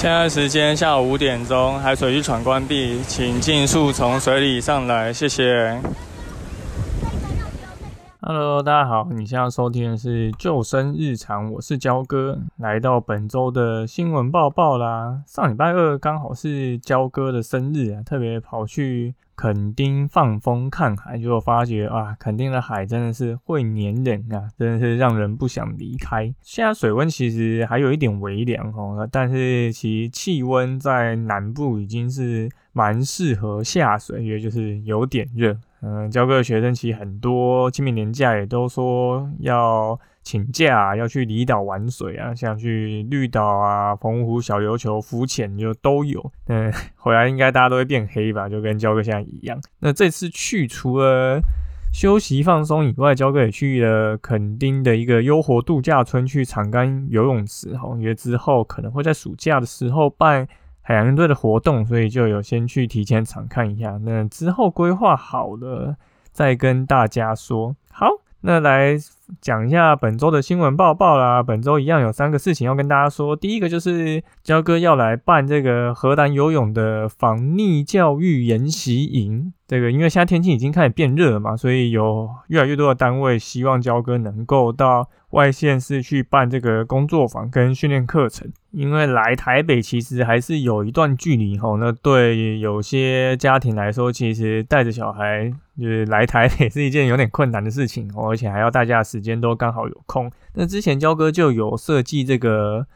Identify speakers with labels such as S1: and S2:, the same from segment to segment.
S1: 现在时间下午五点钟，海水浴场关闭，请尽速从水里上来，谢谢。Hello，大家好，你现在收听的是救生日常，我是焦哥，来到本周的新闻报报啦。上礼拜二刚好是焦哥的生日啊，特别跑去。垦丁放风看海，就发觉啊，垦丁的海真的是会黏人啊，真的是让人不想离开。现在水温其实还有一点微凉哦，但是其气温在南部已经是蛮适合下水，也就是有点热。嗯，教课的学生其实很多，清明年假也都说要。请假要去离岛玩水啊，像去绿岛啊、澎湖小琉球浮潜就都有。嗯，回来应该大家都会变黑吧，就跟焦哥现在一样。那这次去除了休息放松以外，焦哥也去了垦丁的一个优活度假村，去长干游泳池。哈，因为之后可能会在暑假的时候办海洋队的活动，所以就有先去提前场看一下。那之后规划好了再跟大家说。好。那来讲一下本周的新闻报报啦。本周一样有三个事情要跟大家说。第一个就是焦哥要来办这个荷兰游泳的防溺教育研习营。这个因为现在天气已经开始变热了嘛，所以有越来越多的单位希望焦哥能够到外县市去办这个工作坊跟训练课程。因为来台北其实还是有一段距离吼，那对有些家庭来说，其实带着小孩就是来台北是一件有点困难的事情，而且还要大家的时间都刚好有空。那之前焦哥就有设计这个。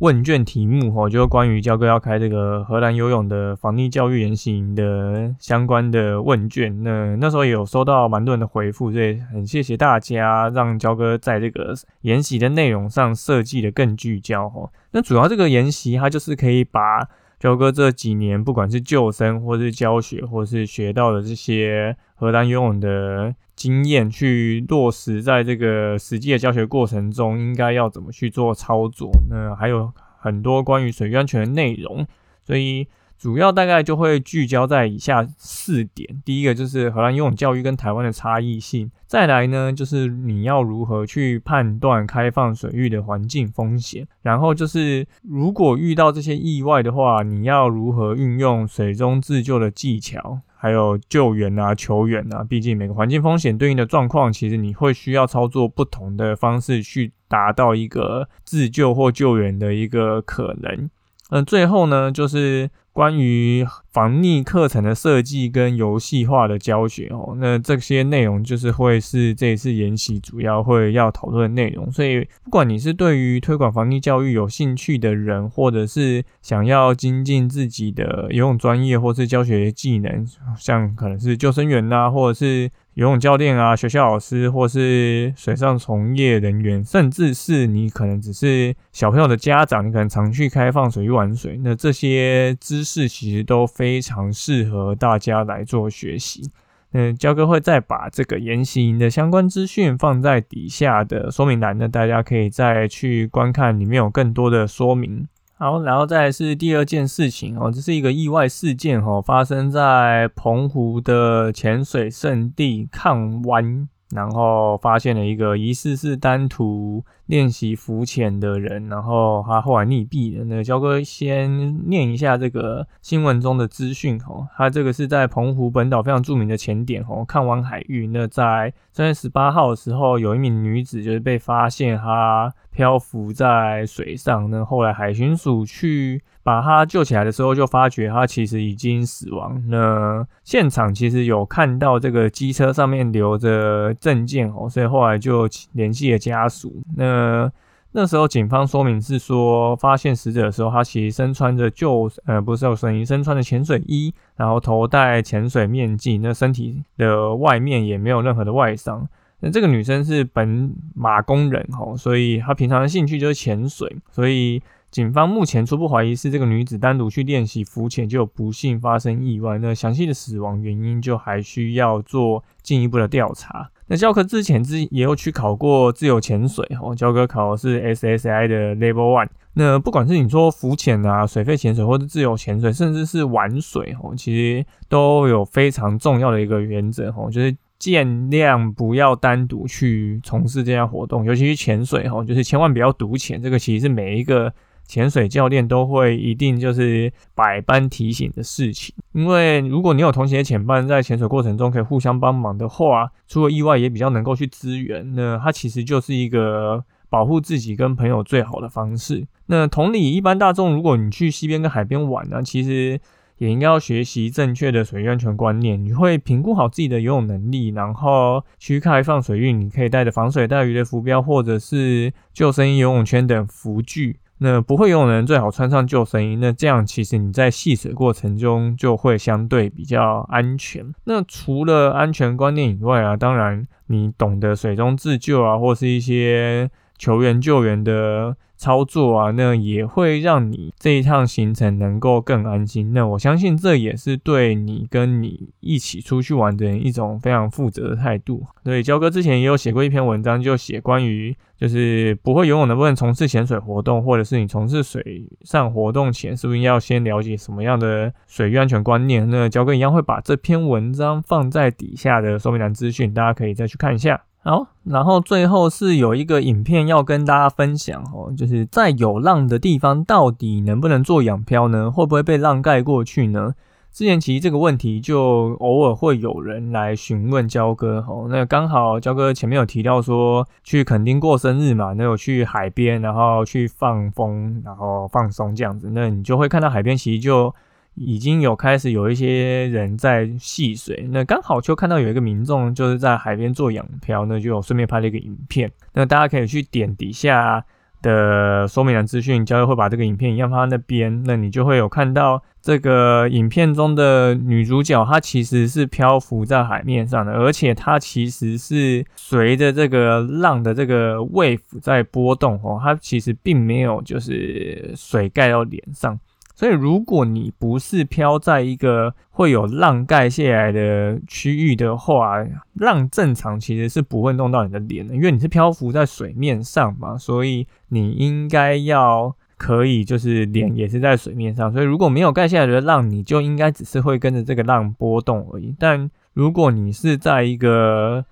S1: 问卷题目哈，就关于教哥要开这个荷兰游泳的防溺教育研习营的相关的问卷，那那时候也有收到蛮多人的回复，所以很谢谢大家，让教哥在这个研习的内容上设计的更聚焦哦。那主要这个研习，它就是可以把彪哥这几年不管是救生或是教学，或是学到的这些荷兰游泳的。经验去落实在这个实际的教学过程中，应该要怎么去做操作？那还有很多关于水域安全的内容，所以主要大概就会聚焦在以下四点：第一个就是荷兰游泳教育跟台湾的差异性；再来呢，就是你要如何去判断开放水域的环境风险；然后就是如果遇到这些意外的话，你要如何运用水中自救的技巧。还有救援啊，求援啊，毕竟每个环境风险对应的状况，其实你会需要操作不同的方式去达到一个自救或救援的一个可能。嗯，最后呢，就是关于防溺课程的设计跟游戏化的教学哦，那这些内容就是会是这一次研习主要会要讨论的内容。所以，不管你是对于推广防溺教育有兴趣的人，或者是想要精进自己的游泳专业或是教学技能，像可能是救生员呐，或者是。游泳教练啊，学校老师，或是水上从业人员，甚至是你可能只是小朋友的家长，你可能常去开放水域玩水，那这些知识其实都非常适合大家来做学习。嗯，焦哥会再把这个研习营的相关资讯放在底下的说明栏，那大家可以再去观看，里面有更多的说明。好，然后再是第二件事情哦，这是一个意外事件哦，发生在澎湖的潜水圣地抗湾。然后发现了一个疑似是单图练习浮潜的人，然后他后来溺毙了。那焦哥先念一下这个新闻中的资讯哦，他这个是在澎湖本岛非常著名的潜点哦，看湾海域。那在三月十八号的时候，有一名女子就是被发现她漂浮在水上，那后来海巡署去。把他救起来的时候，就发觉他其实已经死亡。那现场其实有看到这个机车上面留着证件哦，所以后来就联系了家属。那那时候警方说明是说，发现死者的时候，他其实身穿着救呃不是救生衣，身穿着潜水衣，然后头戴潜水面镜，那身体的外面也没有任何的外伤。那这个女生是本马工人哦，所以她平常的兴趣就是潜水，所以。警方目前初步怀疑是这个女子单独去练习浮潜，就不幸发生意外。那详细的死亡原因就还需要做进一步的调查。那教科之前之也有去考过自由潜水，哦，教科考的是 SSI 的 Level One。那不管是你说浮潜啊、水肺潜水，或者自由潜水，甚至是玩水，哦，其实都有非常重要的一个原则，哦，就是尽量不要单独去从事这项活动，尤其是潜水，哈，就是千万不要独潜。这个其实是每一个。潜水教练都会一定就是百般提醒的事情，因为如果你有同学潜伴在潜水过程中可以互相帮忙的话，出了意外也比较能够去支援，那它其实就是一个保护自己跟朋友最好的方式。那同理，一般大众如果你去溪边跟海边玩呢，其实也应该要学习正确的水域安全观念，你会评估好自己的游泳能力，然后去开放水域，你可以带着防水带鱼的浮标或者是救生衣、游泳圈等浮具。那不会游泳的人最好穿上救生衣，那这样其实你在戏水过程中就会相对比较安全。那除了安全观念以外啊，当然你懂得水中自救啊，或是一些球员救援的。操作啊，那也会让你这一趟行程能够更安心。那我相信这也是对你跟你一起出去玩的人一种非常负责的态度。所以焦哥之前也有写过一篇文章，就写关于就是不会游泳能不能从事潜水活动，或者是你从事水上活动前是不是要先了解什么样的水域安全观念？那焦哥一样会把这篇文章放在底下的说明栏资讯，大家可以再去看一下。好，然后最后是有一个影片要跟大家分享哦，就是在有浪的地方，到底能不能做仰漂呢？会不会被浪盖过去呢？之前其实这个问题就偶尔会有人来询问焦哥哦，那刚好焦哥前面有提到说去垦丁过生日嘛，那有去海边，然后去放风，然后放松这样子，那你就会看到海边其实就。已经有开始有一些人在戏水，那刚好就看到有一个民众就是在海边做仰漂，那就顺便拍了一个影片。那大家可以去点底下的说明栏资讯，教练会把这个影片一样放在那边，那你就会有看到这个影片中的女主角，她其实是漂浮在海面上的，而且她其实是随着这个浪的这个 wave 在波动哦，她其实并没有就是水盖到脸上。所以，如果你不是漂在一个会有浪盖下来的区域的话，浪正常其实是不会弄到你的脸的，因为你是漂浮在水面上嘛。所以你应该要可以，就是脸也是在水面上。所以如果没有盖下来的浪，你就应该只是会跟着这个浪波动而已。但如果你是在一个，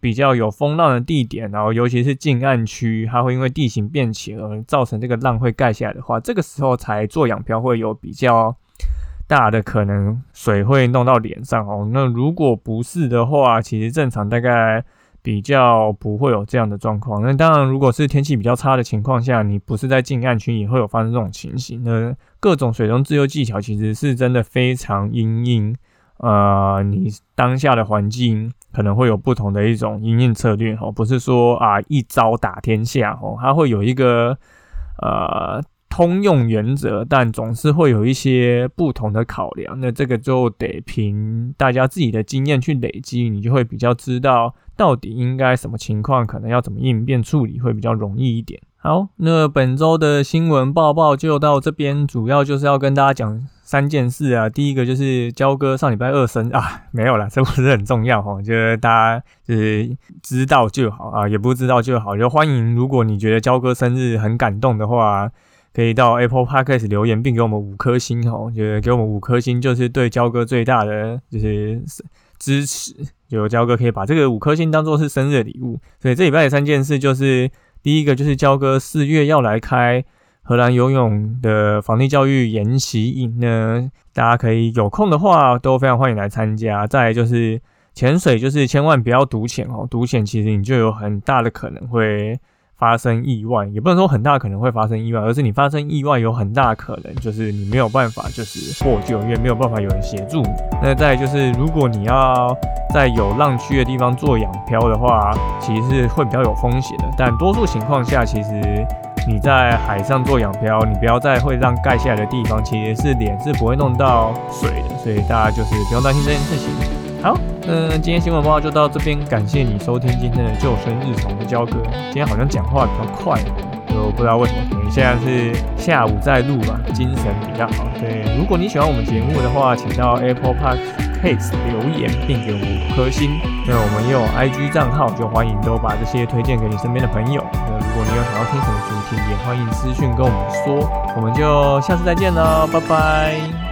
S1: 比较有风浪的地点，然后尤其是近岸区，它会因为地形变浅而造成这个浪会盖下来的话，这个时候才做仰漂会有比较大的可能水会弄到脸上哦。那如果不是的话，其实正常大概比较不会有这样的状况。那当然，如果是天气比较差的情况下，你不是在近岸区也会有发生这种情形。那各种水中自由技巧其实是真的非常阴影。呃，你当下的环境可能会有不同的一种应应策略哦，不是说啊一招打天下哦，它会有一个呃通用原则，但总是会有一些不同的考量。那这个就得凭大家自己的经验去累积，你就会比较知道到底应该什么情况，可能要怎么应变处理会比较容易一点。好，那本周的新闻报报就到这边，主要就是要跟大家讲三件事啊。第一个就是焦哥上礼拜二生啊，没有了，这不是很重要哈，就是大家就是知道就好啊，也不知道就好。就欢迎，如果你觉得焦哥生日很感动的话，可以到 Apple Podcast 留言并给我们五颗星哦，就是给我们五颗星，就是对焦哥最大的就是支持。就焦哥可以把这个五颗星当做是生日礼物。所以这礼拜的三件事就是。第一个就是焦哥四月要来开荷兰游泳的防地教育研习营呢，大家可以有空的话都非常欢迎来参加。再就是潜水，就是千万不要独潜哦，独潜其实你就有很大的可能会。发生意外，也不能说很大可能会发生意外，而是你发生意外有很大可能就是你没有办法就是获救，因为没有办法有人协助你。那再就是，如果你要在有浪区的地方做仰漂的话，其实是会比较有风险的。但多数情况下，其实你在海上做仰漂，你不要在会让盖下来的地方，其实是脸是不会弄到水的，所以大家就是不用担心这件事情。好，嗯，今天新闻报告就到这边，感谢你收听今天的救生日常的交割。今天好像讲话比较快。就不知道为什么，可能现在是下午在录吧，精神比较好。对，如果你喜欢我们节目的话，请到 Apple 留言并给五颗星。那我们也有 IG 账号，就欢迎都把这些推荐给你身边的朋友。那如果你有想要听什么主题，也欢迎私讯跟我们说。我们就下次再见了，拜拜。